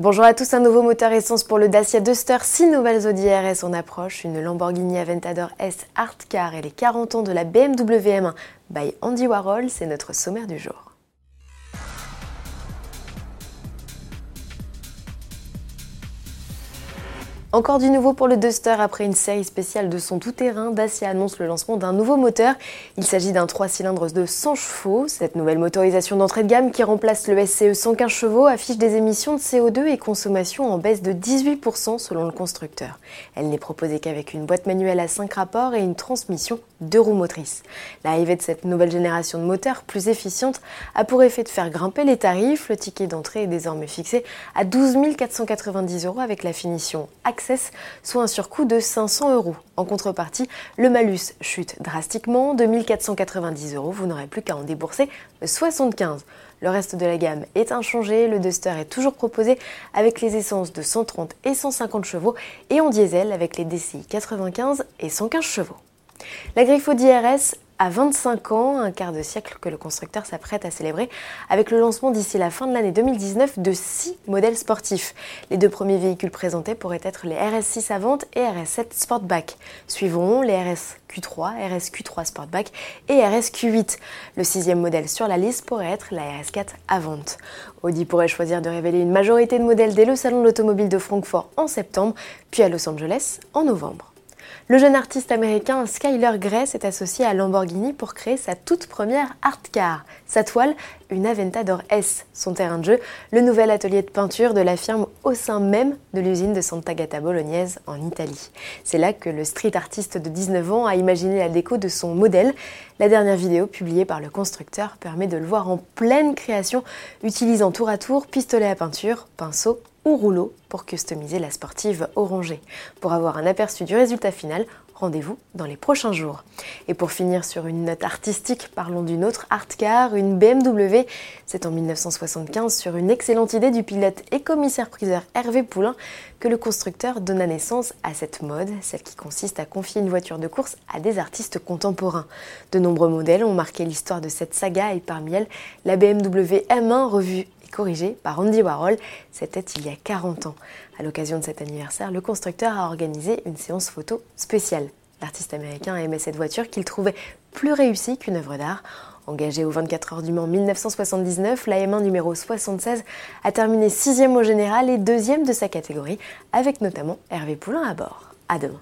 Bonjour à tous, un nouveau moteur essence pour le Dacia Duster, 6 nouvelles Audi RS en approche, une Lamborghini Aventador S Art Car et les 40 ans de la BMW M1 by Andy Warhol, c'est notre sommaire du jour. Encore du nouveau pour le Duster après une série spéciale de son tout-terrain. Dacia annonce le lancement d'un nouveau moteur. Il s'agit d'un 3 cylindres de 100 chevaux. Cette nouvelle motorisation d'entrée de gamme qui remplace le SCE 115 chevaux affiche des émissions de CO2 et consommation en baisse de 18% selon le constructeur. Elle n'est proposée qu'avec une boîte manuelle à 5 rapports et une transmission deux roues motrices. L'arrivée de cette nouvelle génération de moteurs plus efficiente a pour effet de faire grimper les tarifs. Le ticket d'entrée est désormais fixé à 12 490 euros avec la finition Soit un surcoût de 500 euros. En contrepartie, le malus chute drastiquement de 1490 euros. Vous n'aurez plus qu'à en débourser 75. Le reste de la gamme est inchangé. Le Duster est toujours proposé avec les essences de 130 et 150 chevaux et en diesel avec les DCI 95 et 115 chevaux. La griffe Audi à 25 ans, un quart de siècle que le constructeur s'apprête à célébrer avec le lancement d'ici la fin de l'année 2019 de 6 modèles sportifs. Les deux premiers véhicules présentés pourraient être les RS6 Avant et RS7 Sportback. Suivront les RS Q3, RS Q3 Sportback et RS Q8. Le sixième modèle sur la liste pourrait être la RS4 Avant. Audi pourrait choisir de révéler une majorité de modèles dès le salon de l'automobile de Francfort en septembre, puis à Los Angeles en novembre. Le jeune artiste américain Skyler Grey s'est associé à Lamborghini pour créer sa toute première art car. Sa toile, une Aventador S. Son terrain de jeu, le nouvel atelier de peinture de la firme au sein même de l'usine de Santa Gata Bolognese en Italie. C'est là que le street artiste de 19 ans a imaginé la déco de son modèle. La dernière vidéo publiée par le constructeur permet de le voir en pleine création, utilisant tour à tour pistolet à peinture, pinceau ou rouleau pour customiser la sportive orangée. Pour avoir un aperçu du résultat final, rendez-vous dans les prochains jours. Et pour finir sur une note artistique, parlons d'une autre art car, une BMW. C'est en 1975, sur une excellente idée du pilote et commissaire-priseur Hervé Poulain, que le constructeur donna naissance à cette mode, celle qui consiste à confier une voiture de course à des artistes contemporains. De nombreux modèles ont marqué l'histoire de cette saga et parmi elles, la BMW M1 revue corrigé par Andy Warhol. C'était il y a 40 ans. À l'occasion de cet anniversaire, le constructeur a organisé une séance photo spéciale. L'artiste américain aimait cette voiture qu'il trouvait plus réussie qu'une œuvre d'art. Engagé aux 24 heures du Mans 1979, la M1 numéro 76 a terminé sixième au général et deuxième de sa catégorie, avec notamment Hervé Poulain à bord. À demain.